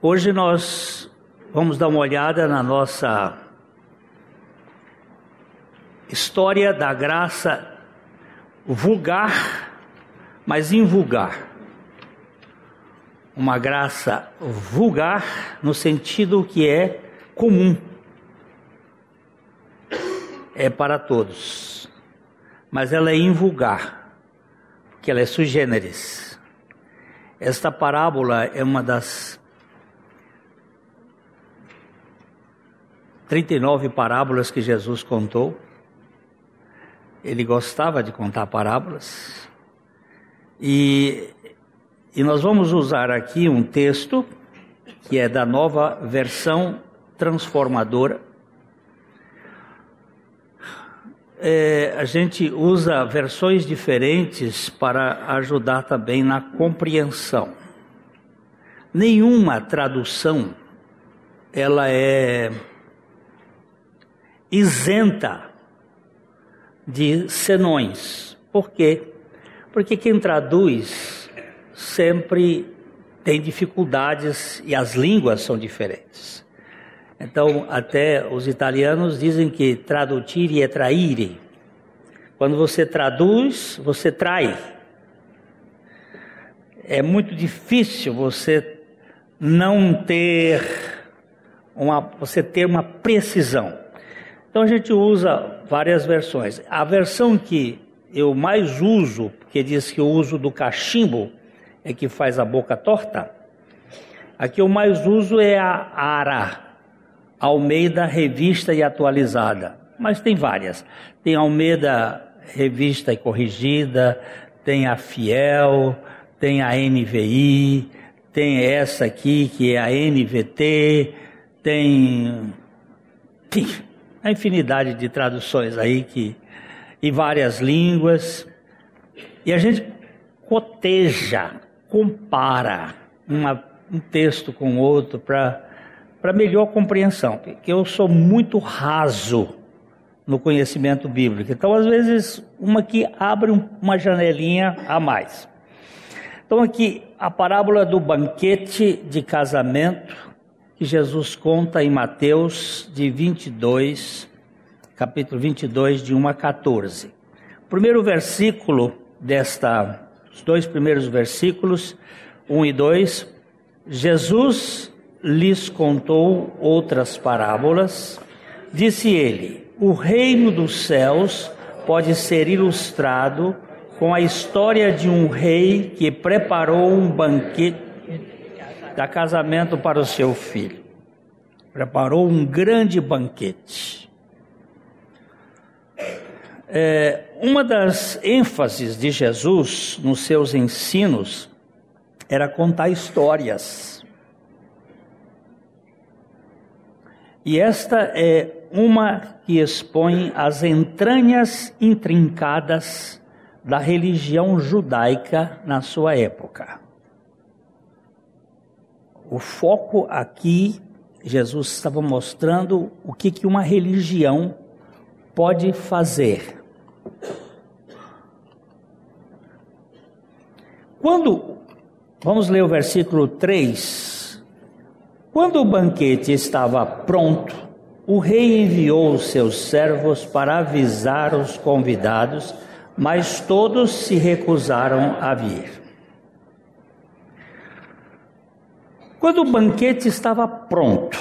Hoje nós vamos dar uma olhada na nossa história da graça vulgar, mas invulgar. Uma graça vulgar no sentido que é comum. É para todos. Mas ela é invulgar, porque ela é sui generis. Esta parábola é uma das 39 parábolas que Jesus contou. Ele gostava de contar parábolas. E, e nós vamos usar aqui um texto que é da nova versão transformadora. É, a gente usa versões diferentes para ajudar também na compreensão. Nenhuma tradução ela é isenta de senões. Por quê? Porque quem traduz sempre tem dificuldades e as línguas são diferentes. Então, até os italianos dizem que tradutire é traire. Quando você traduz, você trai. É muito difícil você não ter uma, você ter uma precisão. Então a gente usa várias versões. A versão que eu mais uso, porque diz que o uso do cachimbo é que faz a boca torta, a que eu mais uso é a ARA, Almeida Revista e Atualizada. Mas tem várias. Tem Almeida Revista e Corrigida, tem a Fiel, tem a NVI, tem essa aqui que é a NVT, tem. Tem a infinidade de traduções aí que em várias línguas. E a gente coteja, compara uma, um texto com outro para melhor compreensão, porque eu sou muito raso no conhecimento bíblico. Então, às vezes, uma que abre uma janelinha a mais. Então, aqui a parábola do banquete de casamento que Jesus conta em Mateus de 22, capítulo 22, de 1 a 14. O primeiro versículo desta, os dois primeiros versículos, 1 e 2, Jesus lhes contou outras parábolas. Disse ele: O reino dos céus pode ser ilustrado com a história de um rei que preparou um banquete dá casamento para o seu filho. Preparou um grande banquete. É, uma das ênfases de Jesus nos seus ensinos era contar histórias. E esta é uma que expõe as entranhas intrincadas da religião judaica na sua época. O foco aqui, Jesus estava mostrando o que, que uma religião pode fazer. Quando, vamos ler o versículo 3. Quando o banquete estava pronto, o rei enviou os seus servos para avisar os convidados, mas todos se recusaram a vir. Quando o banquete estava pronto,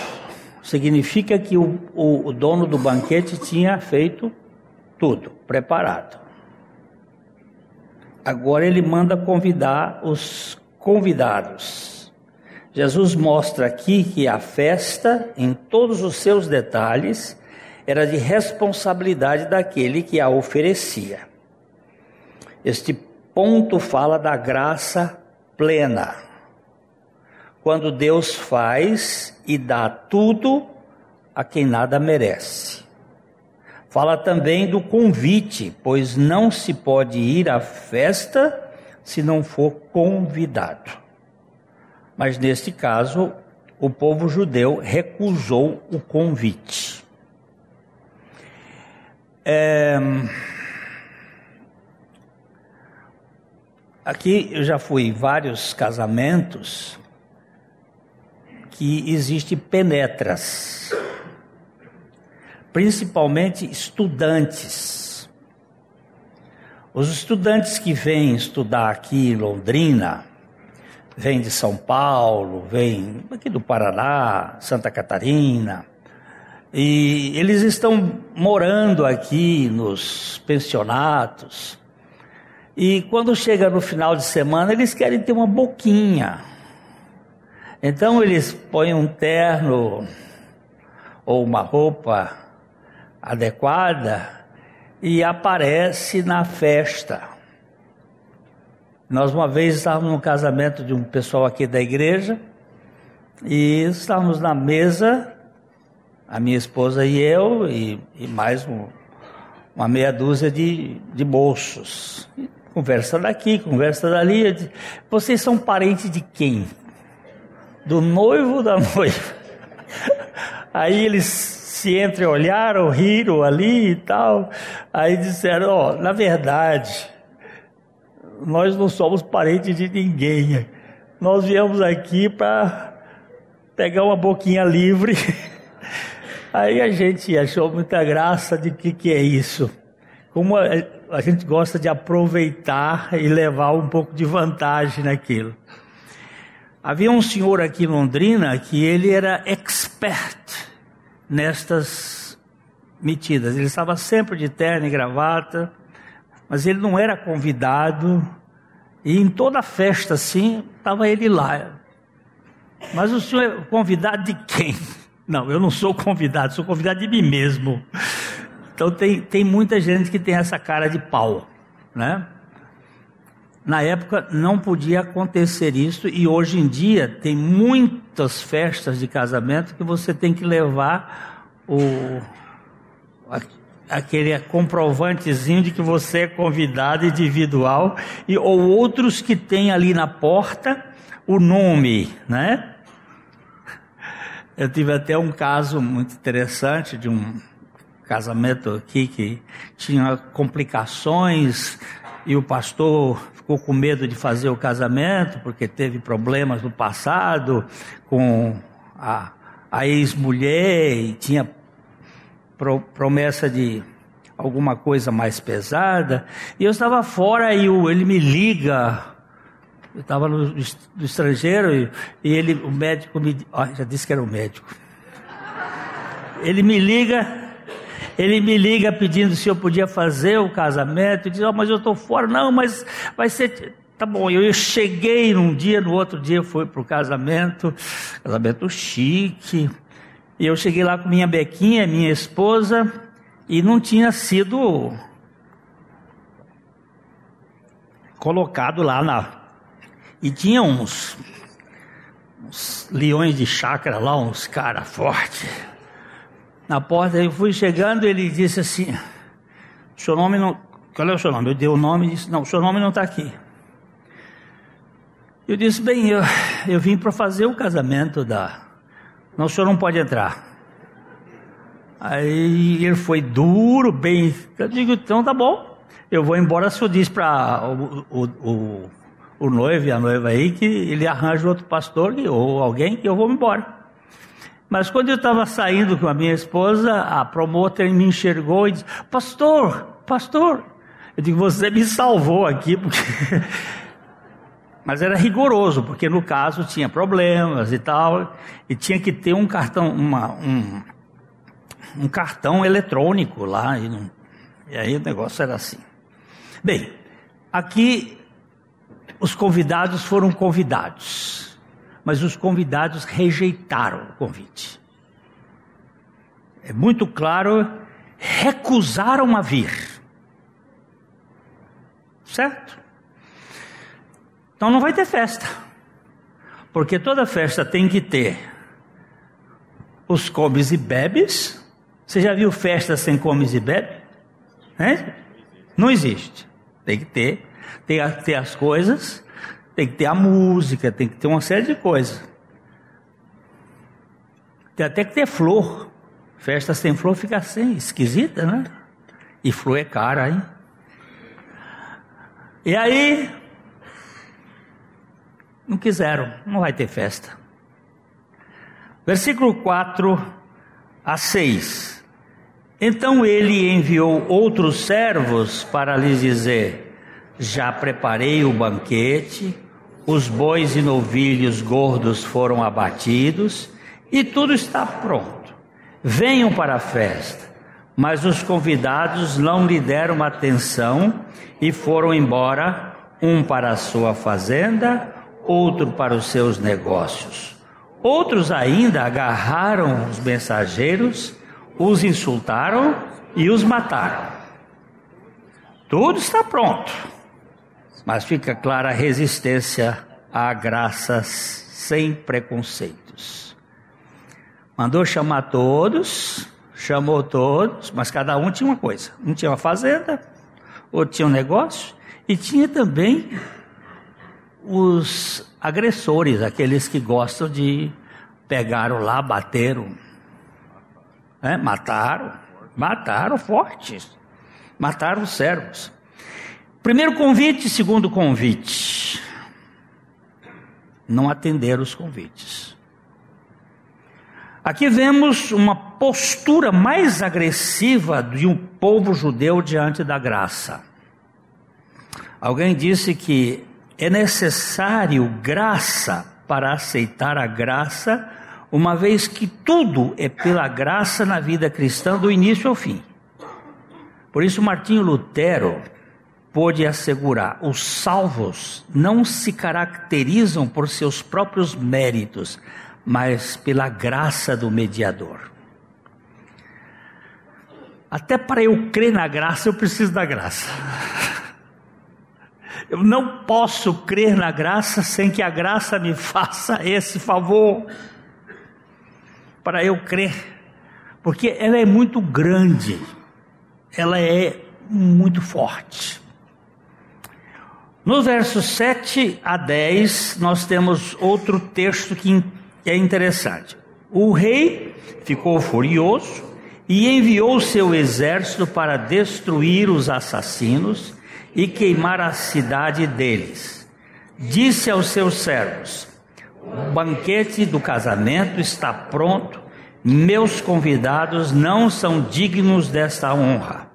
significa que o, o, o dono do banquete tinha feito tudo, preparado. Agora ele manda convidar os convidados. Jesus mostra aqui que a festa, em todos os seus detalhes, era de responsabilidade daquele que a oferecia. Este ponto fala da graça plena quando Deus faz e dá tudo a quem nada merece. Fala também do convite, pois não se pode ir à festa se não for convidado. Mas neste caso, o povo judeu recusou o convite. É... Aqui eu já fui em vários casamentos que existe penetras, principalmente estudantes. Os estudantes que vêm estudar aqui em Londrina, vêm de São Paulo, vêm aqui do Paraná, Santa Catarina, e eles estão morando aqui nos pensionatos. E quando chega no final de semana, eles querem ter uma boquinha. Então eles põem um terno ou uma roupa adequada e aparece na festa. Nós uma vez estávamos no casamento de um pessoal aqui da igreja e estávamos na mesa a minha esposa e eu, e, e mais um, uma meia dúzia de, de moços. Conversa daqui, conversa dali. Vocês são parentes de quem? Do noivo da noiva? Aí eles se entreolharam, riram ali e tal. Aí disseram: Ó, oh, na verdade, nós não somos parentes de ninguém. Nós viemos aqui para pegar uma boquinha livre Aí a gente achou muita graça de que que é isso. Como a, a gente gosta de aproveitar e levar um pouco de vantagem naquilo. Havia um senhor aqui em Londrina que ele era expert nestas metidas. Ele estava sempre de terno e gravata, mas ele não era convidado. E em toda festa assim, estava ele lá. Mas o senhor é convidado de quem? Não, eu não sou convidado, sou convidado de mim mesmo. Então tem, tem muita gente que tem essa cara de pau, né? Na época não podia acontecer isso e hoje em dia tem muitas festas de casamento que você tem que levar o aquele comprovantezinho de que você é convidado individual e ou outros que tem ali na porta o nome, né? Eu tive até um caso muito interessante de um casamento aqui que tinha complicações e o pastor ficou com medo de fazer o casamento porque teve problemas no passado com a, a ex-mulher e tinha pro, promessa de alguma coisa mais pesada. E eu estava fora e o, ele me liga eu estava no, no, estrangeiro e, e, ele, o médico me, ó, já disse que era o médico. Ele me liga, ele me liga pedindo se eu podia fazer o casamento. E diz, oh, mas eu estou fora. Não, mas vai ser. Tá bom, eu cheguei num dia, no outro dia fui para o casamento, casamento chique. E eu cheguei lá com minha Bequinha, minha esposa, e não tinha sido colocado lá na e tinha uns, uns leões de chácara lá, uns cara fortes. Na porta eu fui chegando, ele disse assim: "Seu nome não, qual é o seu nome?" Eu dei o nome e disse: "Não, seu nome não está aqui." Eu disse: "Bem, eu, eu vim para fazer o casamento da, não, o senhor não pode entrar." Aí ele foi duro, bem. Eu digo: "Então tá bom." Eu vou embora, o senhor diz para o, o, o o noivo e a noiva aí que ele arranja outro pastor ou alguém que eu vou embora. Mas quando eu estava saindo com a minha esposa, a promotora me enxergou e disse: Pastor, pastor. Eu digo: Você me salvou aqui, porque. Mas era rigoroso, porque no caso tinha problemas e tal, e tinha que ter um cartão, uma, um, um cartão eletrônico lá, e, não, e aí o negócio era assim. Bem, aqui os convidados foram convidados, mas os convidados rejeitaram o convite. É muito claro, recusaram a vir. Certo? Então não vai ter festa. Porque toda festa tem que ter os comes e bebes. Você já viu festa sem comes e bebes? É? Não existe. Tem que ter tem que ter as coisas, tem que ter a música, tem que ter uma série de coisas. Tem até que ter flor. Festa sem flor fica assim, esquisita, né? E flor é cara, hein? E aí, não quiseram, não vai ter festa. Versículo 4 a 6. Então ele enviou outros servos para lhes dizer: Já preparei o banquete, os bois e novilhos gordos foram abatidos e tudo está pronto. Venham para a festa. Mas os convidados não lhe deram atenção e foram embora, um para a sua fazenda, outro para os seus negócios. Outros ainda agarraram os mensageiros, os insultaram e os mataram. Tudo está pronto, mas fica clara a resistência a graças sem preconceitos. Mandou chamar todos, chamou todos, mas cada um tinha uma coisa. Um tinha uma fazenda, outro tinha um negócio, e tinha também os agressores, aqueles que gostam de pegaram lá, bateram, né? mataram, mataram fortes, mataram os servos. Primeiro convite, segundo convite. Não atenderam os convites. Aqui vemos uma postura mais agressiva de um povo judeu diante da graça. Alguém disse que é necessário graça para aceitar a graça, uma vez que tudo é pela graça na vida cristã do início ao fim. Por isso, Martinho Lutero pôde assegurar: os salvos não se caracterizam por seus próprios méritos, mas pela graça do mediador. Até para eu crer na graça, eu preciso da graça. Eu não posso crer na graça sem que a graça me faça esse favor. Para eu crer. Porque ela é muito grande. Ela é muito forte. Nos versos 7 a 10, nós temos outro texto que é interessante. O rei ficou furioso e enviou seu exército para destruir os assassinos e queimar a cidade deles. Disse aos seus servos: O banquete do casamento está pronto, meus convidados não são dignos desta honra.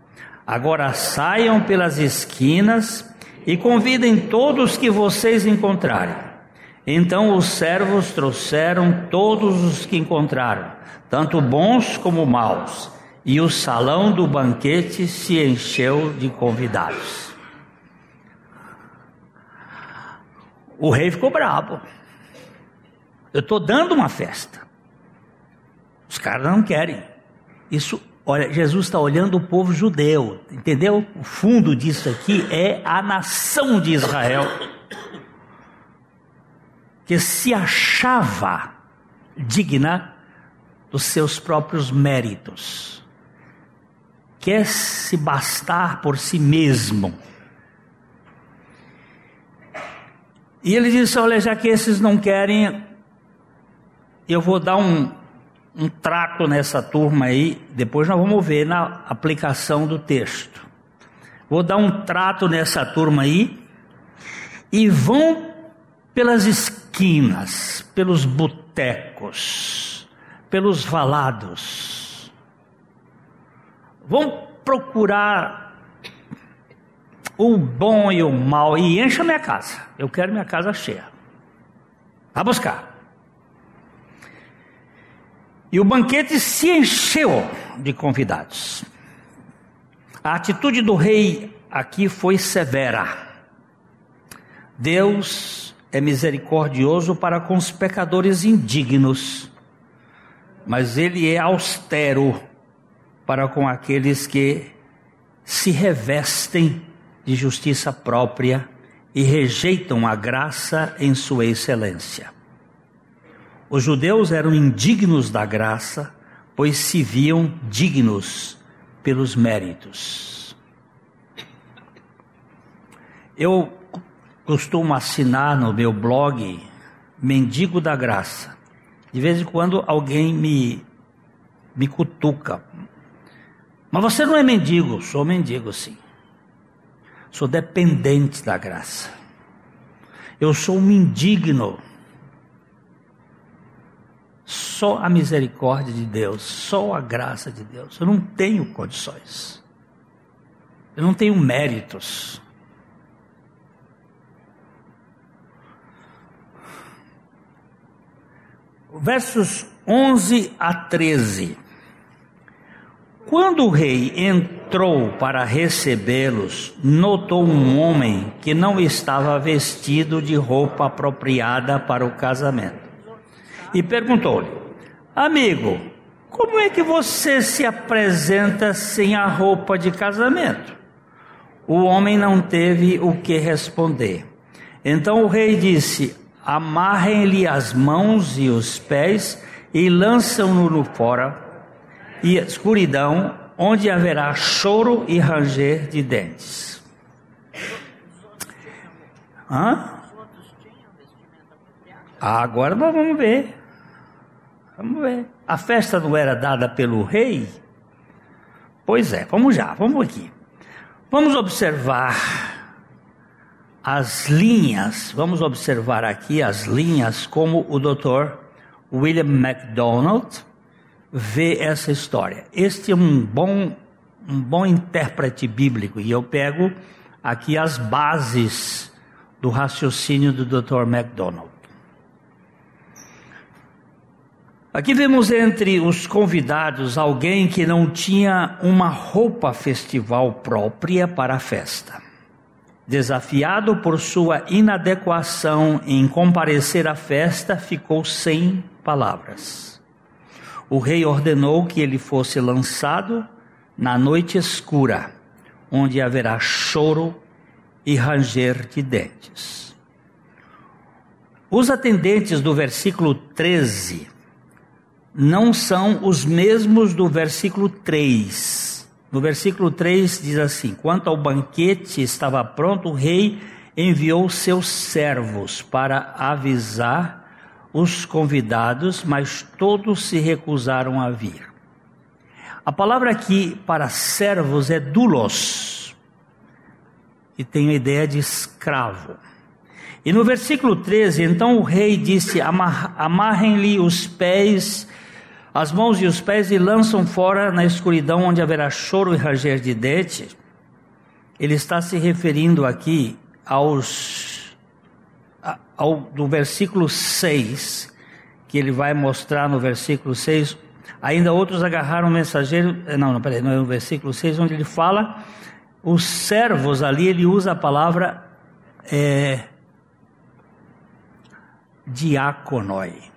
Agora saiam pelas esquinas e convidem todos que vocês encontrarem. Então os servos trouxeram todos os que encontraram, tanto bons como maus, e o salão do banquete se encheu de convidados. O rei ficou bravo. Eu estou dando uma festa. Os caras não querem. Isso, olha, Jesus está olhando o povo judeu, entendeu? O fundo disso aqui é a nação de Israel, que se achava digna dos seus próprios méritos, quer se bastar por si mesmo E ele disse: Olha, já que esses não querem, eu vou dar um, um trato nessa turma aí. Depois nós vamos ver na aplicação do texto. Vou dar um trato nessa turma aí. E vão pelas esquinas, pelos botecos, pelos valados. Vão procurar o bom e o mal, e encha minha casa. Eu quero minha casa cheia. Vá buscar. E o banquete se encheu de convidados. A atitude do rei aqui foi severa. Deus é misericordioso para com os pecadores indignos, mas ele é austero para com aqueles que se revestem de justiça própria e rejeitam a graça em sua excelência. Os judeus eram indignos da graça, pois se viam dignos pelos méritos. Eu costumo assinar no meu blog Mendigo da Graça. De vez em quando alguém me, me cutuca. Mas você não é mendigo? Sou mendigo, sim. Sou dependente da graça. Eu sou um indigno. Só a misericórdia de Deus, só a graça de Deus. Eu não tenho condições. Eu não tenho méritos. Versos 11 a 13. Quando o rei entrou para recebê-los, notou um homem que não estava vestido de roupa apropriada para o casamento. E perguntou-lhe: Amigo, como é que você se apresenta sem a roupa de casamento? O homem não teve o que responder. Então o rei disse: Amarrem-lhe as mãos e os pés e lançam-no fora e escuridão, onde haverá choro e ranger de dentes. Hã? Agora nós vamos ver. Vamos ver. A festa não era dada pelo rei? Pois é, vamos já, vamos aqui. Vamos observar as linhas, vamos observar aqui as linhas como o doutor William MacDonald vê essa história. Este é um bom, um bom intérprete bíblico e eu pego aqui as bases do raciocínio do Dr. MacDonald. Aqui vemos entre os convidados alguém que não tinha uma roupa festival própria para a festa. Desafiado por sua inadequação em comparecer à festa, ficou sem palavras o rei ordenou que ele fosse lançado na noite escura, onde haverá choro e ranger de dentes. Os atendentes do versículo 13 não são os mesmos do versículo 3. No versículo 3 diz assim: Quanto ao banquete estava pronto, o rei enviou seus servos para avisar os convidados, mas todos se recusaram a vir. A palavra aqui para servos é dulos, que tem a ideia de escravo. E no versículo 13, então o rei disse: Amarrem-lhe os pés, as mãos e os pés, e lançam fora na escuridão, onde haverá choro e ranger de dentes. Ele está se referindo aqui aos ao, do versículo 6, que ele vai mostrar no versículo 6, ainda outros agarraram o mensageiro, eh, não, não, peraí, não é no versículo 6, onde ele fala, os servos ali, ele usa a palavra é, diáconoi.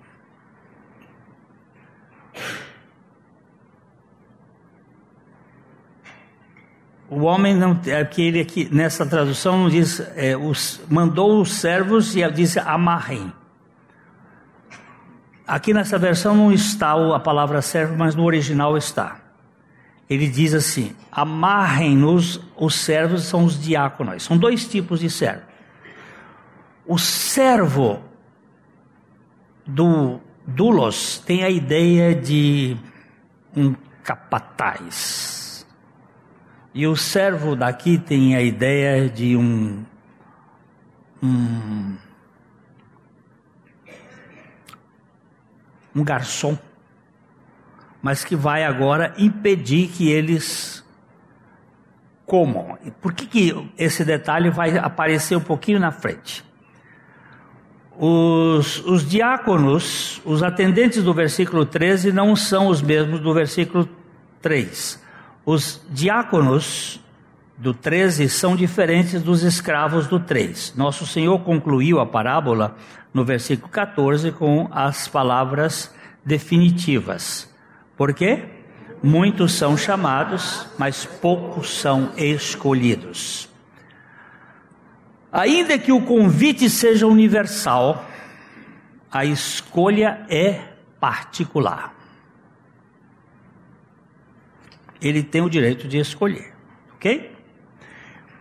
O homem não, aqui ele aqui nessa tradução diz, é, os, mandou os servos e diz amarrem. Aqui nessa versão não está a palavra servo, mas no original está. Ele diz assim: amarrem-nos, os servos são os diáconos. São dois tipos de servo. O servo do dulos tem a ideia de um capataz e o servo daqui tem a ideia de um, um, um garçom, mas que vai agora impedir que eles comam. Por que, que esse detalhe vai aparecer um pouquinho na frente? Os, os diáconos, os atendentes do versículo 13, não são os mesmos do versículo 3. Os diáconos do 13 são diferentes dos escravos do 3. Nosso Senhor concluiu a parábola no versículo 14 com as palavras definitivas. Por quê? Muitos são chamados, mas poucos são escolhidos. Ainda que o convite seja universal, a escolha é particular ele tem o direito de escolher, ok?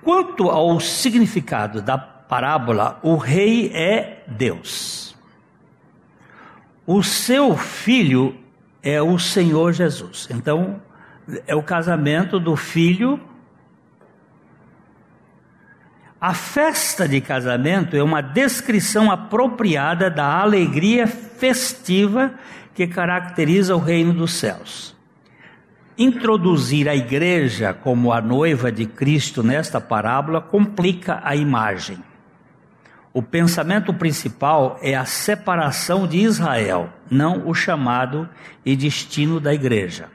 Quanto ao significado da parábola, o rei é Deus. O seu filho é o Senhor Jesus. Então, é o casamento do filho. A festa de casamento é uma descrição apropriada da alegria festiva que caracteriza o reino dos céus. Introduzir a igreja como a noiva de Cristo nesta parábola complica a imagem. O pensamento principal é a separação de Israel, não o chamado e destino da igreja.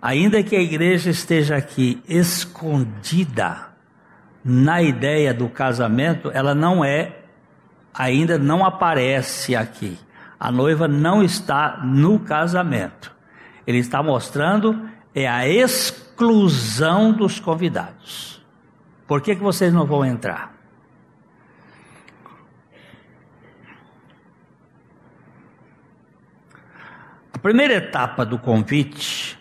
Ainda que a igreja esteja aqui escondida na ideia do casamento, ela não é, ainda não aparece aqui. A noiva não está no casamento. Ele está mostrando é a exclusão dos convidados. Por que, que vocês não vão entrar? primeira etapa do convite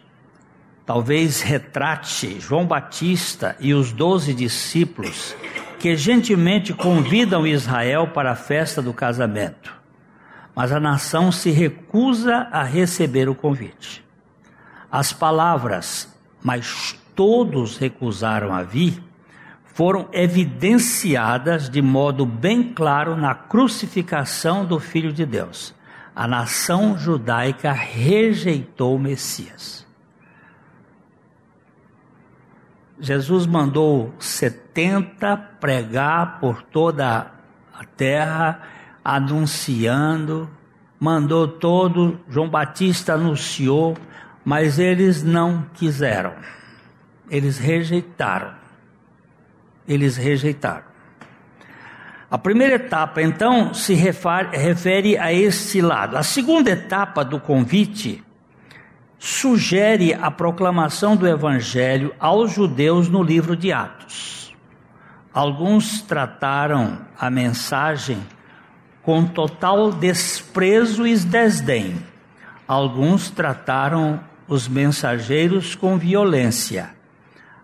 talvez retrate João Batista e os doze discípulos que gentilmente convidam Israel para a festa do casamento, mas a nação se recusa a receber o convite. As palavras, mas todos recusaram a vir, foram evidenciadas de modo bem claro na crucificação do Filho de Deus a nação judaica rejeitou o Messias. Jesus mandou 70 pregar por toda a terra, anunciando, mandou todo, João Batista anunciou, mas eles não quiseram, eles rejeitaram. Eles rejeitaram. A primeira etapa, então, se refere a este lado. A segunda etapa do convite sugere a proclamação do Evangelho aos judeus no livro de Atos. Alguns trataram a mensagem com total desprezo e desdém. Alguns trataram os mensageiros com violência.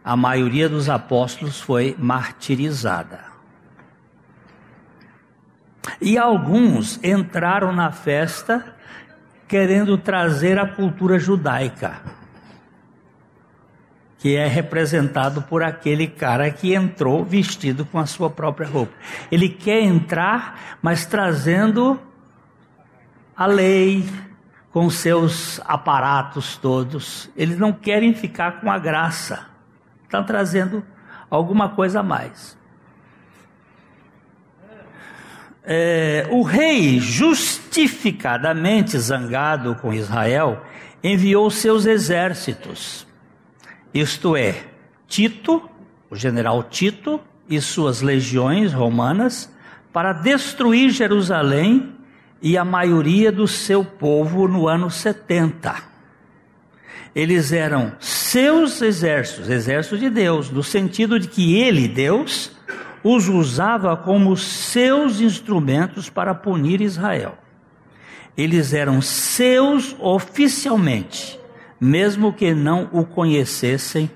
A maioria dos apóstolos foi martirizada. E alguns entraram na festa querendo trazer a cultura judaica, que é representado por aquele cara que entrou vestido com a sua própria roupa. Ele quer entrar, mas trazendo a lei, com seus aparatos todos. Eles não querem ficar com a graça, estão trazendo alguma coisa a mais. É, o rei, justificadamente zangado com Israel, enviou seus exércitos, isto é, Tito, o general Tito, e suas legiões romanas, para destruir Jerusalém e a maioria do seu povo no ano 70. Eles eram seus exércitos, exércitos de Deus, no sentido de que ele, Deus, os usava como seus instrumentos para punir Israel. Eles eram seus oficialmente, mesmo que não o conhecessem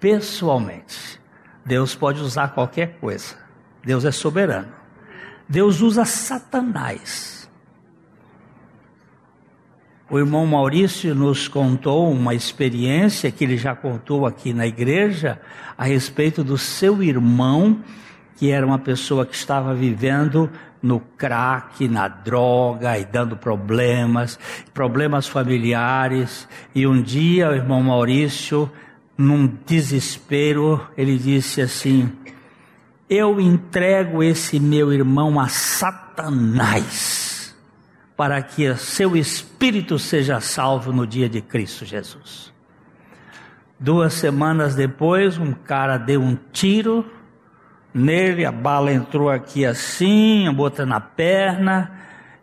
pessoalmente. Deus pode usar qualquer coisa. Deus é soberano. Deus usa Satanás. O irmão Maurício nos contou uma experiência que ele já contou aqui na igreja a respeito do seu irmão que era uma pessoa que estava vivendo no crack, na droga e dando problemas, problemas familiares. E um dia o irmão Maurício, num desespero, ele disse assim: Eu entrego esse meu irmão a Satanás, para que seu espírito seja salvo no dia de Cristo Jesus. Duas semanas depois, um cara deu um tiro nele, a bala entrou aqui assim, bota na perna,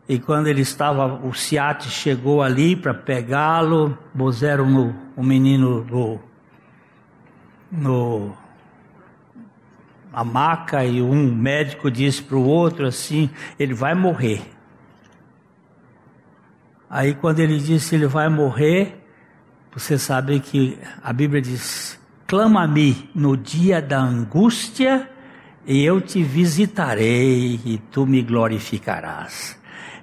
e quando ele estava, o Ciate chegou ali para pegá-lo, puseram o menino no, no a maca e um médico disse para o outro assim, ele vai morrer. Aí quando ele disse ele vai morrer, você sabe que a Bíblia diz, clama-me no dia da angústia e eu te visitarei e tu me glorificarás.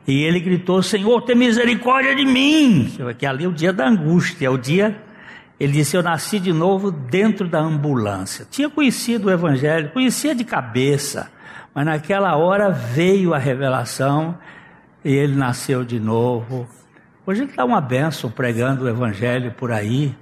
E ele gritou: Senhor, tem misericórdia de mim. Que ali é o dia da angústia, é o dia. Ele disse: Eu nasci de novo dentro da ambulância. Tinha conhecido o Evangelho, conhecia de cabeça, mas naquela hora veio a revelação e ele nasceu de novo. Hoje ele está uma benção pregando o evangelho por aí.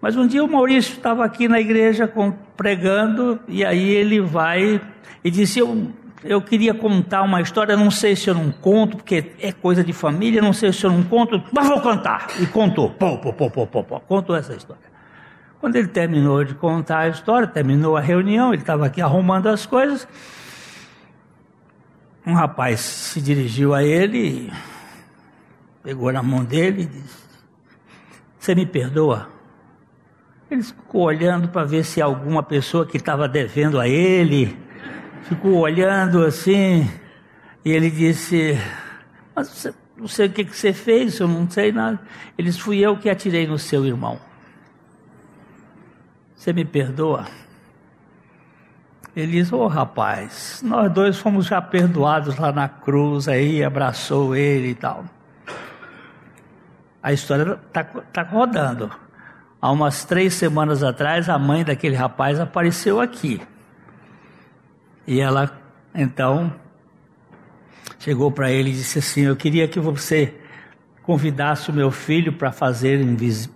Mas um dia o Maurício estava aqui na igreja pregando, e aí ele vai e disse: Eu, eu queria contar uma história, não sei se eu não conto, porque é coisa de família, não sei se eu não conto, mas vou contar. E contou, pô, pô, pô, pô, pô, pô, contou essa história. Quando ele terminou de contar a história, terminou a reunião, ele estava aqui arrumando as coisas. Um rapaz se dirigiu a ele, pegou na mão dele e disse: Você me perdoa? Ele ficou olhando para ver se alguma pessoa que estava devendo a ele, ficou olhando assim, e ele disse: Mas você, não sei o que, que você fez, eu não sei nada. Ele disse: Fui eu que atirei no seu irmão. Você me perdoa? Ele diz: Ô oh, rapaz, nós dois fomos já perdoados lá na cruz, aí abraçou ele e tal. A história está tá rodando. Há umas três semanas atrás, a mãe daquele rapaz apareceu aqui. E ela, então, chegou para ele e disse assim: Eu queria que você convidasse o meu filho para fazer. Ele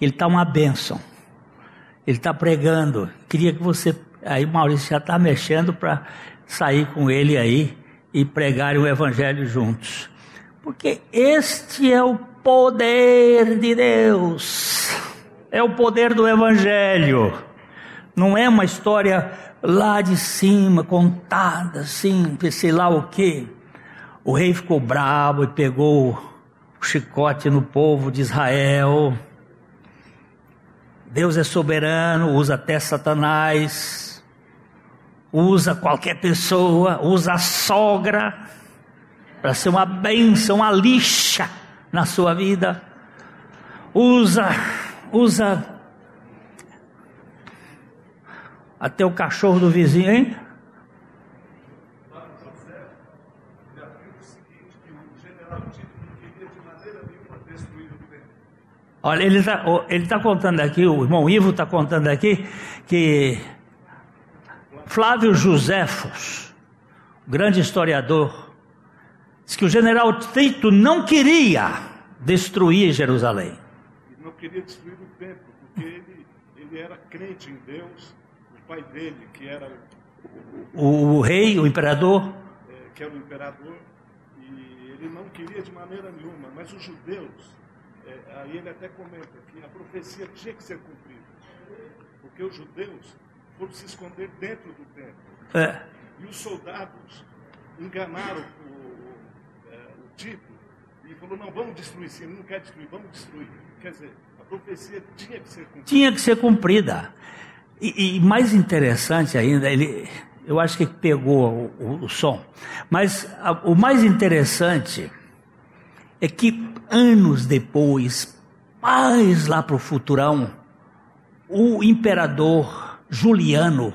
está uma bênção. Ele está pregando. Queria que você. Aí Maurício já está mexendo para sair com ele aí e pregarem o evangelho juntos. Porque este é o poder de Deus é o poder do Evangelho. Não é uma história lá de cima, contada assim, sei lá o quê. O rei ficou bravo e pegou o chicote no povo de Israel. Deus é soberano, usa até Satanás, usa qualquer pessoa, usa a sogra para ser uma bênção, uma lixa na sua vida. Usa usa até o cachorro do vizinho, hein? Olha, ele está ele tá contando aqui, o irmão Ivo está contando aqui, que Flávio Joséfos, grande historiador, diz que o general Tito não queria destruir Jerusalém. Não queria destruir templo, porque ele, ele era crente em Deus, o pai dele, que era o, o rei, o imperador, é, que era o imperador, e ele não queria de maneira nenhuma, mas os judeus, é, aí ele até comenta que a profecia tinha que ser cumprida, porque os judeus foram se esconder dentro do templo, é. e os soldados enganaram o, o, é, o Tito, e falou, não, vamos destruir, sim, ele não quer destruir, vamos destruir. Quer dizer, profecia tinha que ser cumprida. Tinha que ser cumprida. E, e mais interessante ainda, ele, eu acho que pegou o, o, o som, mas a, o mais interessante é que anos depois, mais lá para o futurão, o imperador Juliano,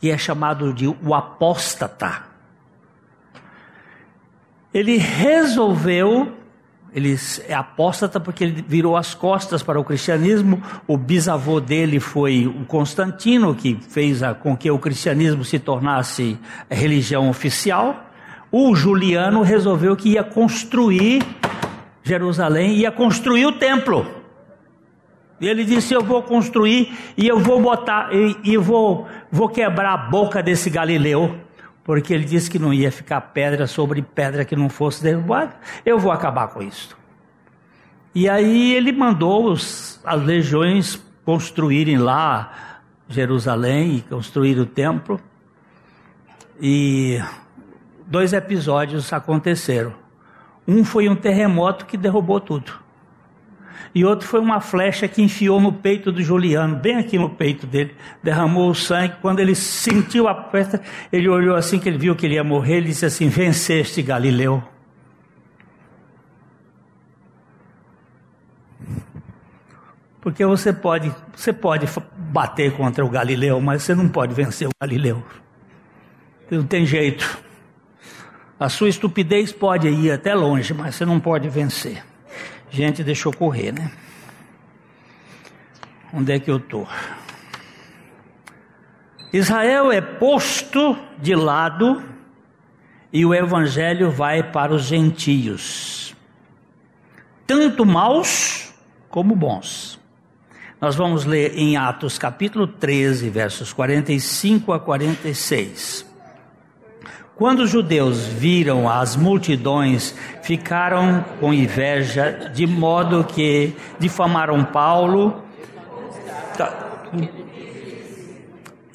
que é chamado de o apóstata, ele resolveu ele é apóstata porque ele virou as costas para o cristianismo. O bisavô dele foi o Constantino, que fez a, com que o cristianismo se tornasse religião oficial. O Juliano resolveu que ia construir Jerusalém, ia construir o templo. Ele disse: Eu vou construir e eu vou botar, e, e vou, vou quebrar a boca desse Galileu porque ele disse que não ia ficar pedra sobre pedra que não fosse derrubada. Eu vou acabar com isso. E aí ele mandou os, as legiões construírem lá Jerusalém e construir o templo. E dois episódios aconteceram. Um foi um terremoto que derrubou tudo e outro foi uma flecha que enfiou no peito do Juliano, bem aqui no peito dele, derramou o sangue. Quando ele sentiu a festa, ele olhou assim que ele viu que ele ia morrer, ele disse assim: Venceste, Galileu. Porque você pode, você pode bater contra o Galileu, mas você não pode vencer o Galileu. Não tem jeito. A sua estupidez pode ir até longe, mas você não pode vencer gente deixou correr, né? Onde é que eu estou? Israel é posto de lado e o evangelho vai para os gentios, tanto maus como bons. Nós vamos ler em Atos capítulo 13, versos 45 a 46. Quando os judeus viram as multidões, ficaram com inveja, de modo que difamaram Paulo.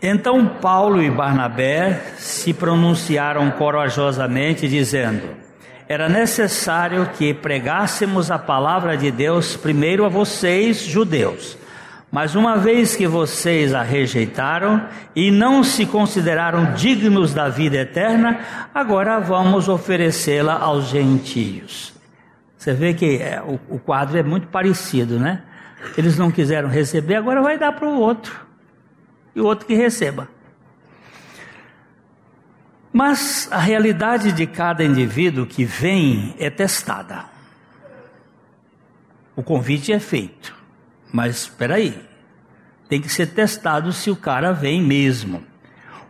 Então Paulo e Barnabé se pronunciaram corajosamente, dizendo: Era necessário que pregássemos a palavra de Deus primeiro a vocês, judeus mas uma vez que vocês a rejeitaram e não se consideraram dignos da vida eterna, agora vamos oferecê-la aos gentios. Você vê que é, o, o quadro é muito parecido, né? Eles não quiseram receber, agora vai dar para o outro. E o outro que receba. Mas a realidade de cada indivíduo que vem é testada. O convite é feito. Mas espera aí, tem que ser testado se o cara vem mesmo.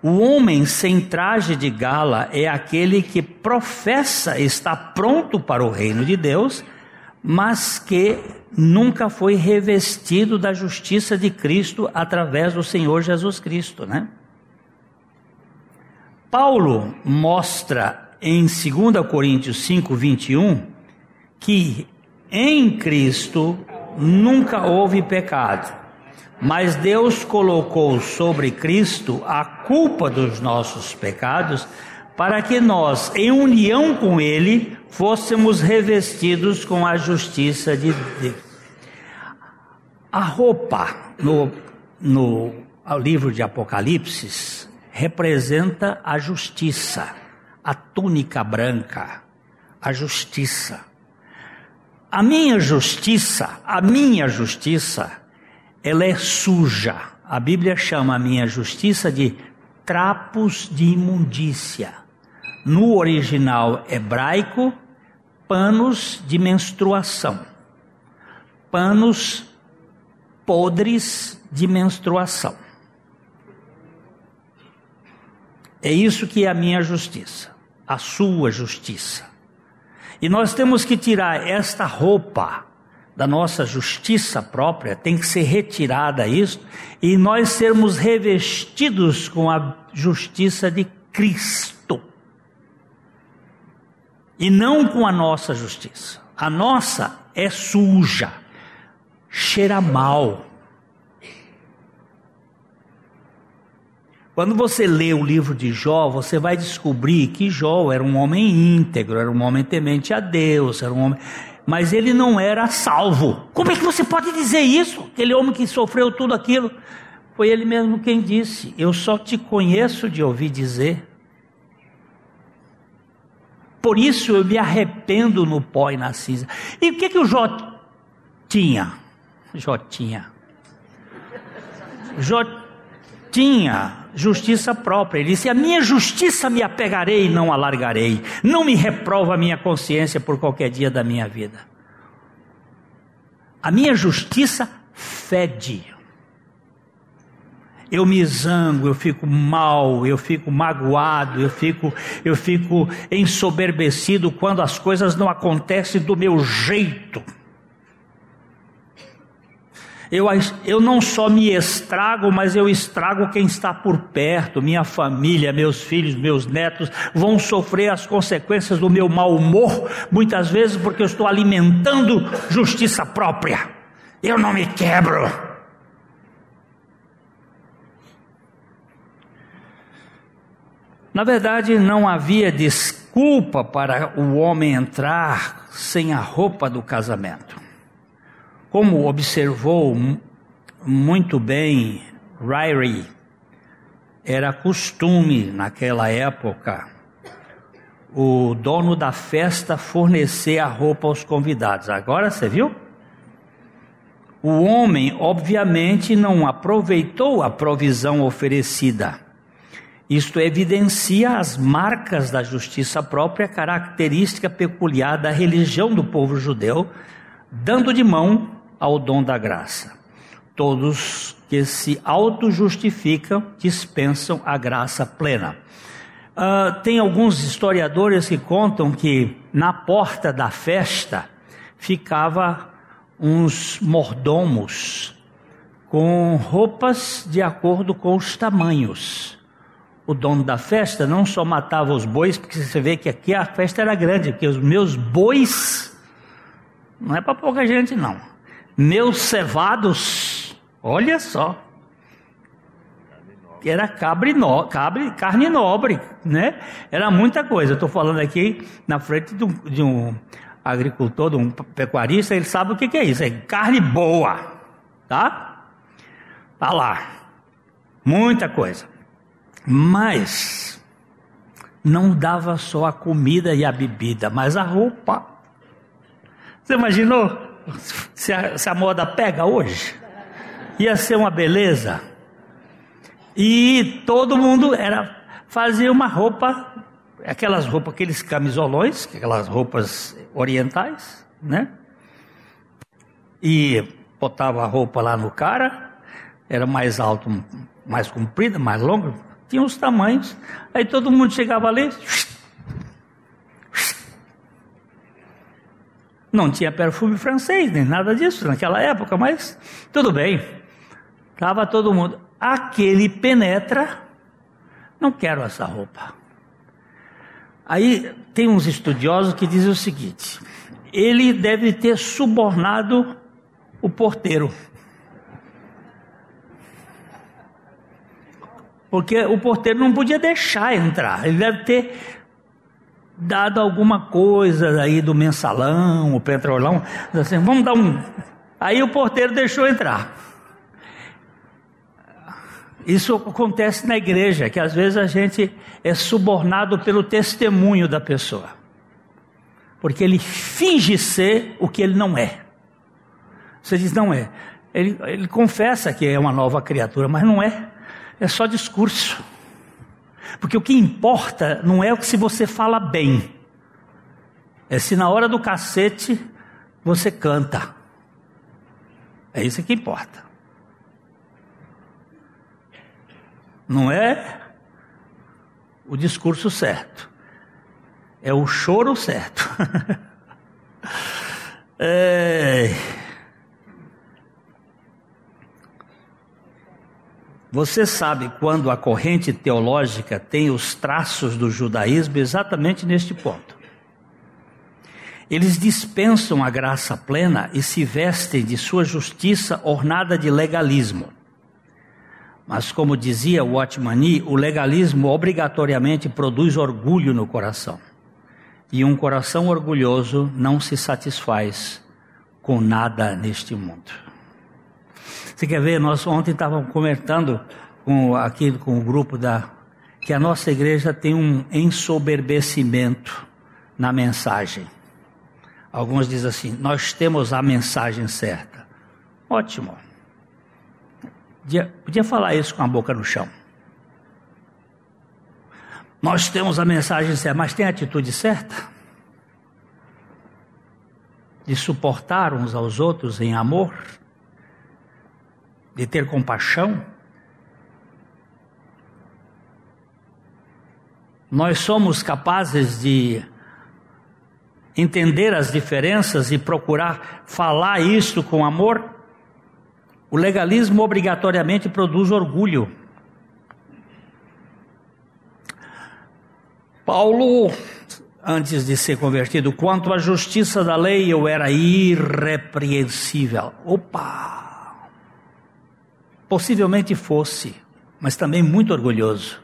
O homem sem traje de gala é aquele que professa estar pronto para o reino de Deus, mas que nunca foi revestido da justiça de Cristo através do Senhor Jesus Cristo, né? Paulo mostra em 2 Coríntios 5, 21 que em Cristo nunca houve pecado, mas Deus colocou sobre Cristo a culpa dos nossos pecados, para que nós, em união com Ele, fôssemos revestidos com a justiça de Deus. A roupa no, no livro de Apocalipse representa a justiça, a túnica branca, a justiça. A minha justiça, a minha justiça, ela é suja. A Bíblia chama a minha justiça de trapos de imundícia. No original hebraico, panos de menstruação. Panos podres de menstruação. É isso que é a minha justiça, a sua justiça. E nós temos que tirar esta roupa da nossa justiça própria, tem que ser retirada isso, e nós sermos revestidos com a justiça de Cristo. E não com a nossa justiça. A nossa é suja, cheira mal, Quando você lê o livro de Jó, você vai descobrir que Jó era um homem íntegro, era um homem temente a Deus, era um homem. Mas ele não era salvo. Como é que você pode dizer isso? Aquele homem que sofreu tudo aquilo. Foi ele mesmo quem disse: Eu só te conheço de ouvir dizer. Por isso eu me arrependo no pó e na cinza. E o que, que o Jó tinha? Jó tinha. Jó tinha justiça própria. Ele disse: A minha justiça me apegarei e não alargarei. Não me reprova a minha consciência por qualquer dia da minha vida. A minha justiça fede. Eu me zango, eu fico mal, eu fico magoado, eu fico, eu fico ensoberbecido quando as coisas não acontecem do meu jeito. Eu, eu não só me estrago, mas eu estrago quem está por perto, minha família, meus filhos, meus netos vão sofrer as consequências do meu mau humor, muitas vezes porque eu estou alimentando justiça própria. Eu não me quebro. Na verdade, não havia desculpa para o homem entrar sem a roupa do casamento. Como observou muito bem Ryrie, era costume naquela época o dono da festa fornecer a roupa aos convidados. Agora você viu? O homem, obviamente, não aproveitou a provisão oferecida. Isto evidencia as marcas da justiça própria, característica peculiar da religião do povo judeu, dando de mão ao dom da graça. Todos que se auto-justificam dispensam a graça plena. Uh, tem alguns historiadores que contam que na porta da festa ficava uns mordomos com roupas de acordo com os tamanhos. O dono da festa não só matava os bois, porque você vê que aqui a festa era grande, porque os meus bois não é para pouca gente não. Meus cevados, olha só, era cabre no, cabre, carne nobre, né? Era muita coisa. Estou falando aqui na frente de um, de um, agricultor, de um pecuarista, ele sabe o que, que é isso. É carne boa, tá? Tá lá, muita coisa. Mas não dava só a comida e a bebida, mas a roupa. Você imaginou se a, se a moda pega hoje? Ia ser uma beleza. E todo mundo era fazia uma roupa, aquelas roupas, aqueles camisolões, aquelas roupas orientais, né? E botava a roupa lá no cara, era mais alto, mais comprida, mais longa, tinha os tamanhos. Aí todo mundo chegava ali, não tinha perfume francês, nem nada disso naquela época, mas tudo bem. Tava todo mundo aquele penetra, não quero essa roupa. Aí tem uns estudiosos que dizem o seguinte: ele deve ter subornado o porteiro. Porque o porteiro não podia deixar entrar, ele deve ter dado alguma coisa aí do mensalão, o petrolão, assim, vamos dar um. Aí o porteiro deixou entrar. Isso acontece na igreja, que às vezes a gente é subornado pelo testemunho da pessoa, porque ele finge ser o que ele não é. Você diz, não é. Ele, ele confessa que é uma nova criatura, mas não é. É só discurso. Porque o que importa não é o que se você fala bem, é se na hora do cacete você canta. É isso que importa. Não é o discurso certo, é o choro certo. é... Você sabe quando a corrente teológica tem os traços do judaísmo exatamente neste ponto. Eles dispensam a graça plena e se vestem de sua justiça ornada de legalismo. Mas, como dizia Watchman o legalismo obrigatoriamente produz orgulho no coração. E um coração orgulhoso não se satisfaz com nada neste mundo. Você quer ver? Nós ontem estávamos comentando com, aqui com o grupo da que a nossa igreja tem um ensoberbecimento na mensagem. Alguns dizem assim: nós temos a mensagem certa. Ótimo. Podia, podia falar isso com a boca no chão. Nós temos a mensagem certa, mas tem a atitude certa? De suportar uns aos outros em amor? De ter compaixão? Nós somos capazes de entender as diferenças e procurar falar isso com amor? O legalismo obrigatoriamente produz orgulho. Paulo, antes de ser convertido, quanto à justiça da lei, eu era irrepreensível. Opa! Possivelmente fosse, mas também muito orgulhoso.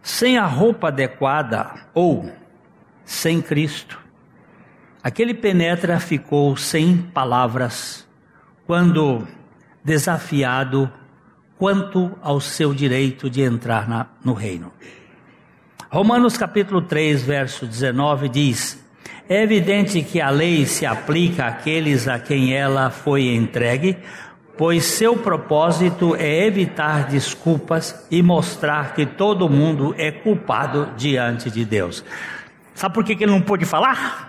Sem a roupa adequada ou sem Cristo, Aquele penetra ficou sem palavras quando desafiado quanto ao seu direito de entrar na, no reino. Romanos capítulo 3, verso 19 diz: É evidente que a lei se aplica àqueles a quem ela foi entregue, pois seu propósito é evitar desculpas e mostrar que todo mundo é culpado diante de Deus. Sabe por que ele não pôde falar?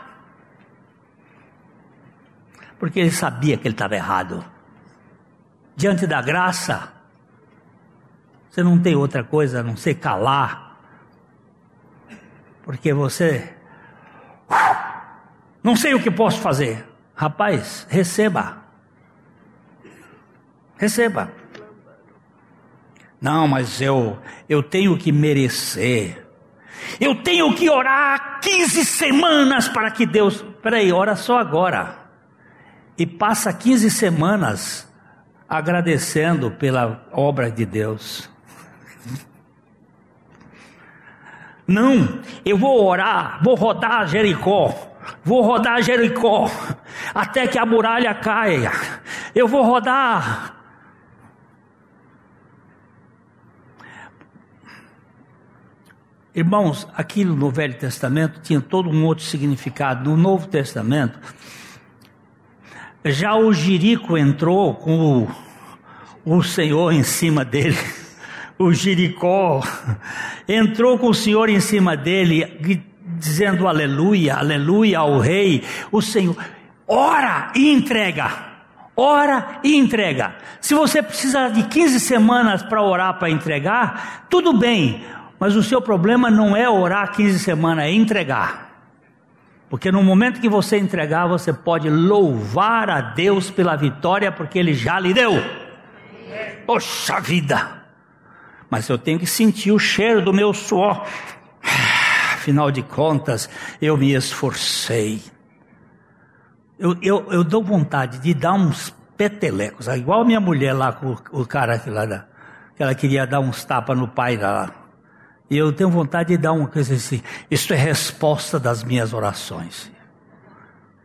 porque ele sabia que ele estava errado. diante da graça, você não tem outra coisa a não ser calar, porque você não sei o que posso fazer. Rapaz, receba. Receba. Não, mas eu eu tenho que merecer. Eu tenho que orar 15 semanas para que Deus. Peraí, ora só agora. E passa 15 semanas agradecendo pela obra de Deus. Não, eu vou orar, vou rodar Jericó. Vou rodar Jericó até que a muralha caia. Eu vou rodar. Irmãos, aquilo no Velho Testamento tinha todo um outro significado. No Novo Testamento, já o Jerico entrou com o, o Senhor em cima dele. O Jericó entrou com o Senhor em cima dele dizendo aleluia, aleluia ao rei, o Senhor. Ora e entrega. Ora e entrega. Se você precisar de 15 semanas para orar para entregar, tudo bem, mas o seu problema não é orar 15 semanas, é entregar. Porque no momento que você entregar, você pode louvar a Deus pela vitória, porque Ele já lhe deu. Poxa vida! Mas eu tenho que sentir o cheiro do meu suor afinal de contas, eu me esforcei. Eu, eu, eu dou vontade de dar uns petelecos, igual a minha mulher lá com o cara que, lá que ela queria dar uns tapas no pai lá. E eu tenho vontade de dar uma coisa assim, isso é resposta das minhas orações.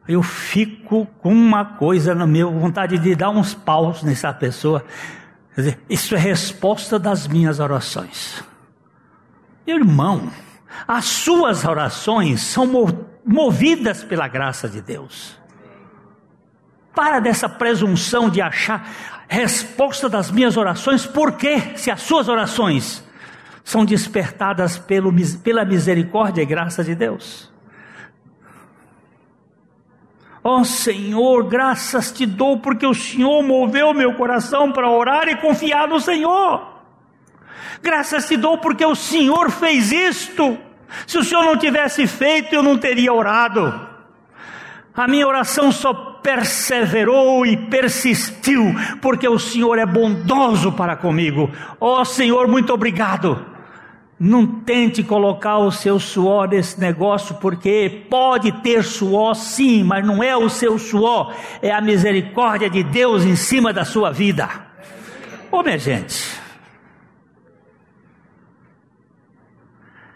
Eu fico com uma coisa na minha vontade de dar uns paus nessa pessoa. Quer dizer, isso é resposta das minhas orações. Irmão, as suas orações são movidas pela graça de Deus. Para dessa presunção de achar resposta das minhas orações, por quê? Se as suas orações são despertadas pelo, pela misericórdia e graça de Deus. Ó oh, Senhor, graças te dou porque o Senhor moveu meu coração para orar e confiar no Senhor. Graças te dou porque o Senhor fez isto. Se o Senhor não tivesse feito, eu não teria orado. A minha oração só perseverou e persistiu, porque o Senhor é bondoso para comigo. Ó oh, Senhor, muito obrigado. Não tente colocar o seu suor nesse negócio, porque pode ter suor sim, mas não é o seu suor, é a misericórdia de Deus em cima da sua vida. Ô oh, minha gente,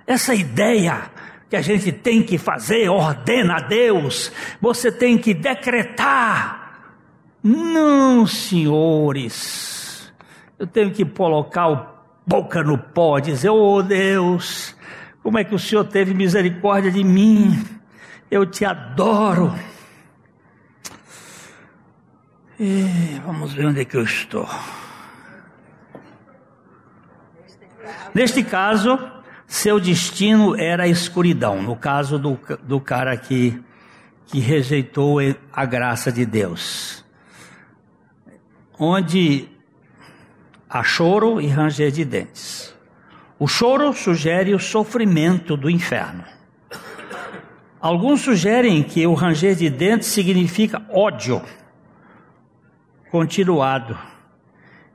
Essa ideia que a gente tem que fazer, ordena a Deus, você tem que decretar. Não, senhores, eu tenho que colocar o boca no pó, dizer: Oh Deus, como é que o Senhor teve misericórdia de mim? Eu te adoro. E vamos ver onde é que eu estou. Neste caso, seu destino era a escuridão, no caso do, do cara que, que rejeitou a graça de Deus. Onde há choro e ranger de dentes. O choro sugere o sofrimento do inferno. Alguns sugerem que o ranger de dentes significa ódio continuado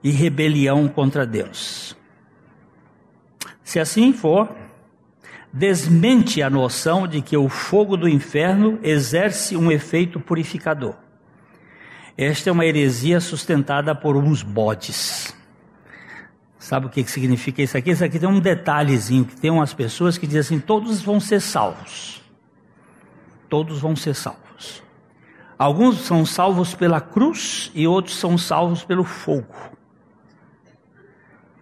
e rebelião contra Deus. Se assim for, desmente a noção de que o fogo do inferno exerce um efeito purificador. Esta é uma heresia sustentada por uns bodes. Sabe o que significa isso aqui? Isso aqui tem um detalhezinho, que tem umas pessoas que dizem assim, todos vão ser salvos. Todos vão ser salvos. Alguns são salvos pela cruz e outros são salvos pelo fogo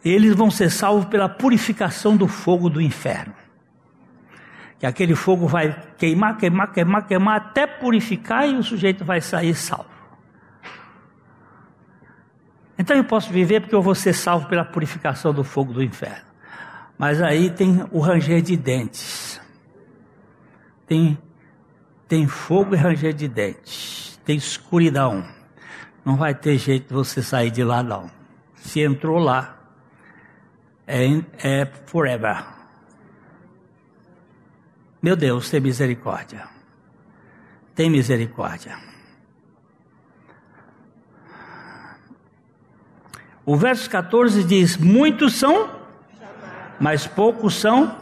eles vão ser salvos pela purificação do fogo do inferno. Que aquele fogo vai queimar, queimar, queimar, queimar, até purificar e o sujeito vai sair salvo. Então eu posso viver porque eu vou ser salvo pela purificação do fogo do inferno. Mas aí tem o ranger de dentes. Tem, tem fogo e ranger de dentes. Tem escuridão. não vai ter jeito de você sair de lá, não. Se entrou lá, é, é forever. Meu Deus, tem misericórdia. Tem misericórdia. O verso 14 diz: Muitos são, mas poucos são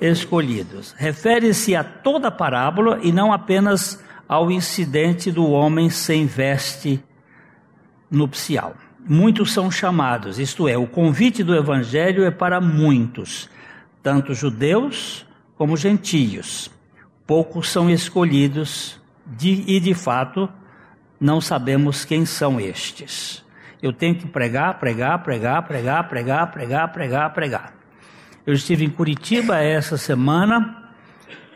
escolhidos. Refere-se a toda a parábola e não apenas ao incidente do homem sem veste nupcial. Muitos são chamados, isto é, o convite do evangelho é para muitos, tanto judeus como gentios. Poucos são escolhidos de, e, de fato, não sabemos quem são estes. Eu tenho que pregar, pregar, pregar, pregar, pregar, pregar, pregar, pregar. Eu estive em Curitiba essa semana.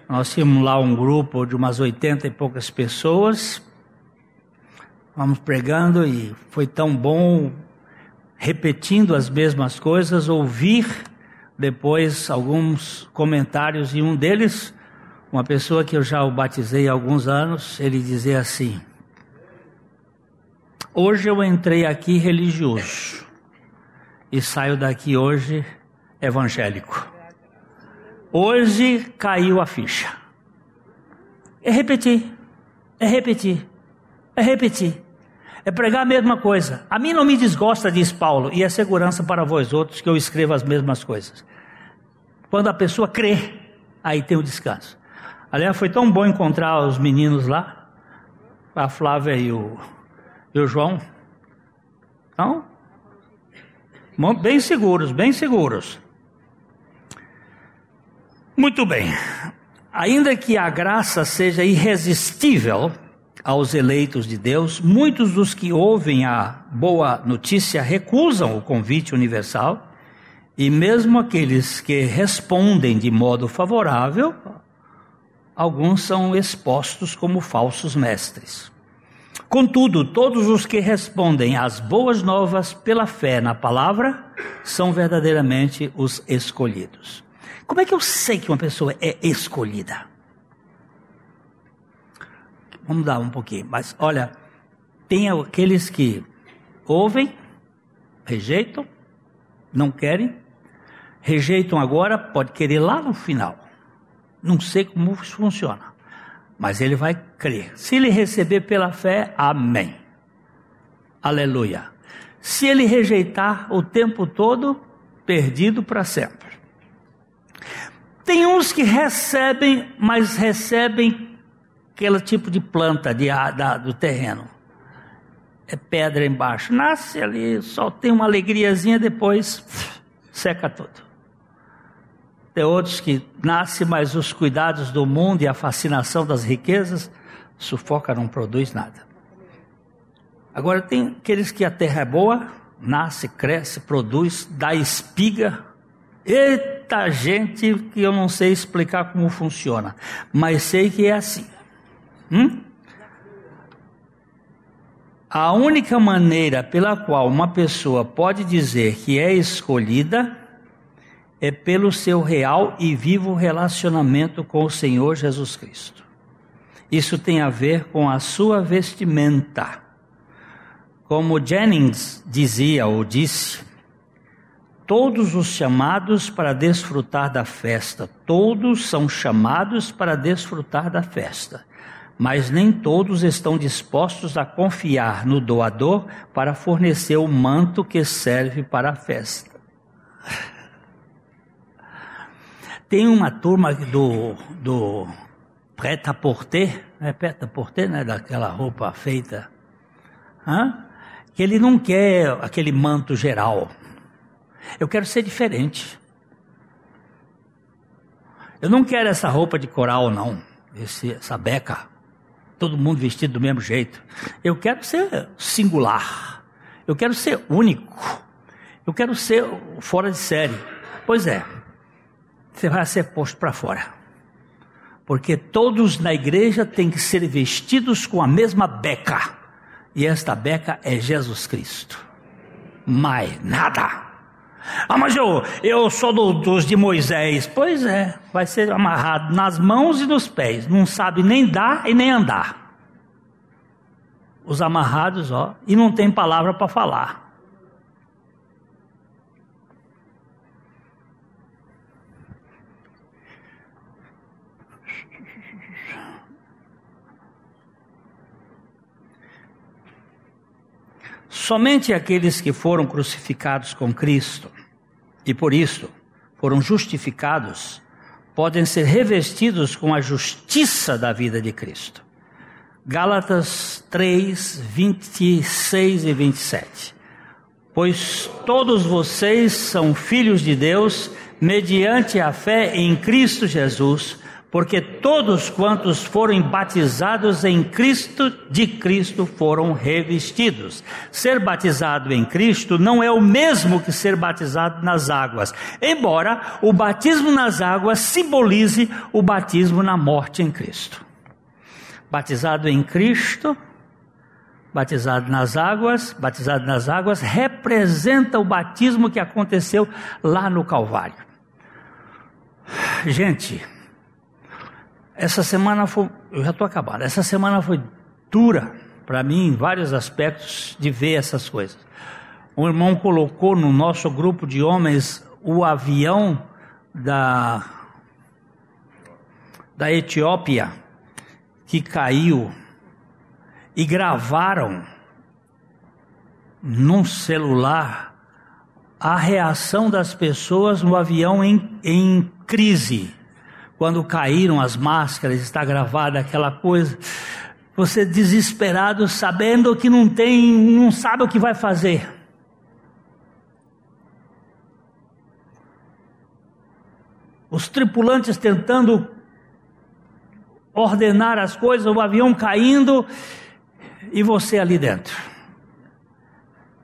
Nós tínhamos lá um grupo de umas 80 e poucas pessoas. Vamos pregando e foi tão bom repetindo as mesmas coisas, ouvir depois alguns comentários e um deles, uma pessoa que eu já o batizei há alguns anos, ele dizia assim: Hoje eu entrei aqui religioso e saio daqui hoje evangélico. Hoje caiu a ficha. É repetir, é repetir, é repetir. É pregar a mesma coisa. A mim não me desgosta, diz Paulo, e é segurança para vós outros que eu escreva as mesmas coisas. Quando a pessoa crê, aí tem o descanso. Aliás, foi tão bom encontrar os meninos lá, a Flávia e o, e o João. Então, bem seguros, bem seguros. Muito bem. Ainda que a graça seja irresistível, aos eleitos de Deus, muitos dos que ouvem a boa notícia recusam o convite universal, e mesmo aqueles que respondem de modo favorável, alguns são expostos como falsos mestres. Contudo, todos os que respondem às boas novas pela fé na palavra são verdadeiramente os escolhidos. Como é que eu sei que uma pessoa é escolhida? Vamos dar um pouquinho. Mas olha, tem aqueles que ouvem, rejeitam, não querem, rejeitam agora, pode querer lá no final. Não sei como isso funciona, mas ele vai crer. Se ele receber pela fé, amém. Aleluia. Se ele rejeitar o tempo todo, perdido para sempre. Tem uns que recebem, mas recebem aquele tipo de planta de, da, do terreno. É pedra embaixo. Nasce ali, só tem uma alegriazinha, depois seca tudo. Tem outros que nascem, mas os cuidados do mundo e a fascinação das riquezas sufoca, não produz nada. Agora tem aqueles que a terra é boa, nasce, cresce, produz, dá espiga. Eita gente que eu não sei explicar como funciona, mas sei que é assim. Hum? A única maneira pela qual uma pessoa pode dizer que é escolhida é pelo seu real e vivo relacionamento com o Senhor Jesus Cristo. Isso tem a ver com a sua vestimenta. Como Jennings dizia ou disse, todos os chamados para desfrutar da festa, todos são chamados para desfrutar da festa mas nem todos estão dispostos a confiar no doador para fornecer o manto que serve para a festa. Tem uma turma do, do preta porter, é preta porter, né, daquela roupa feita, hã? que ele não quer aquele manto geral. Eu quero ser diferente. Eu não quero essa roupa de coral, não, esse, essa beca todo mundo vestido do mesmo jeito. Eu quero ser singular. Eu quero ser único. Eu quero ser fora de série. Pois é, você vai ser posto para fora. Porque todos na igreja têm que ser vestidos com a mesma beca. E esta beca é Jesus Cristo. Mais nada. Ah, mas eu, eu sou do, dos de Moisés. Pois é, vai ser amarrado nas mãos e nos pés. Não sabe nem dar e nem andar. os amarrados, ó, e não tem palavra para falar. Somente aqueles que foram crucificados com Cristo e por isso foram justificados podem ser revestidos com a justiça da vida de Cristo. Gálatas 3, 26 e 27. Pois todos vocês são filhos de Deus mediante a fé em Cristo Jesus porque todos quantos foram batizados em Cristo, de Cristo foram revestidos. Ser batizado em Cristo não é o mesmo que ser batizado nas águas, embora o batismo nas águas simbolize o batismo na morte em Cristo. Batizado em Cristo, batizado nas águas, batizado nas águas representa o batismo que aconteceu lá no Calvário. Gente, essa semana foi, eu já estou acabado. Essa semana foi dura para mim em vários aspectos de ver essas coisas. Um irmão colocou no nosso grupo de homens o avião da da Etiópia que caiu e gravaram num celular a reação das pessoas no avião em, em crise quando caíram as máscaras, está gravada aquela coisa. Você desesperado, sabendo que não tem, não sabe o que vai fazer. Os tripulantes tentando ordenar as coisas, o avião caindo e você ali dentro.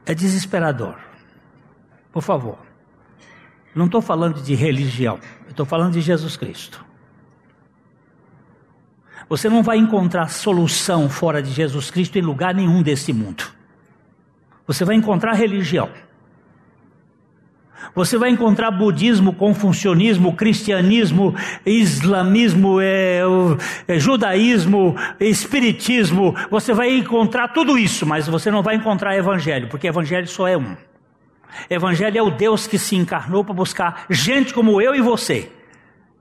É desesperador. Por favor. Não estou falando de religião, estou falando de Jesus Cristo. Você não vai encontrar solução fora de Jesus Cristo em lugar nenhum desse mundo. Você vai encontrar religião. Você vai encontrar budismo, confucionismo, cristianismo, islamismo, é, é, judaísmo, espiritismo. Você vai encontrar tudo isso, mas você não vai encontrar evangelho, porque evangelho só é um. Evangelho é o Deus que se encarnou para buscar gente como eu e você.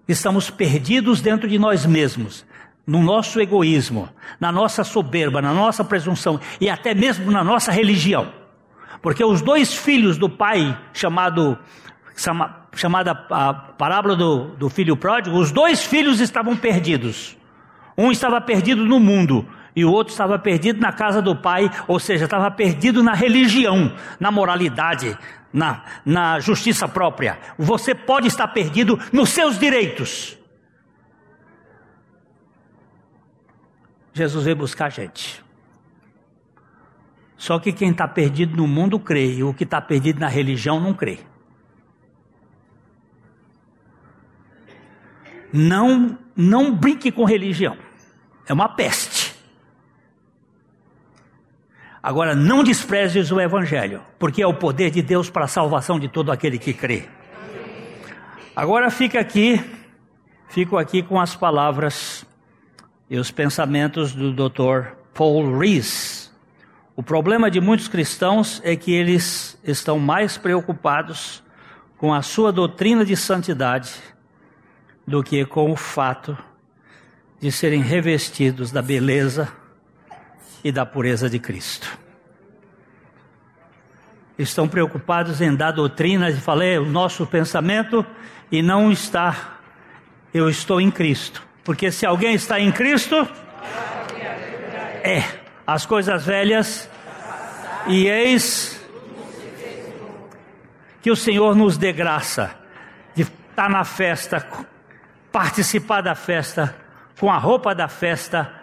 Estamos perdidos dentro de nós mesmos, no nosso egoísmo, na nossa soberba, na nossa presunção e até mesmo na nossa religião. Porque os dois filhos do pai, chamado, chamada a parábola do, do filho pródigo, os dois filhos estavam perdidos. Um estava perdido no mundo e o outro estava perdido na casa do pai, ou seja, estava perdido na religião, na moralidade, na, na justiça própria. Você pode estar perdido nos seus direitos. Jesus veio buscar a gente. Só que quem está perdido no mundo crê, e o que está perdido na religião não crê. Não, não brinque com religião. É uma peste. Agora, não desprezes o Evangelho, porque é o poder de Deus para a salvação de todo aquele que crê. Agora fica aqui, fico aqui com as palavras e os pensamentos do Dr. Paul Rees. O problema de muitos cristãos é que eles estão mais preocupados com a sua doutrina de santidade do que com o fato de serem revestidos da beleza e da pureza de Cristo. Estão preocupados em dar doutrina, e falei, o nosso pensamento, e não está, eu estou em Cristo. Porque se alguém está em Cristo, é, as coisas velhas, e eis que o Senhor nos dê graça de estar na festa, participar da festa, com a roupa da festa,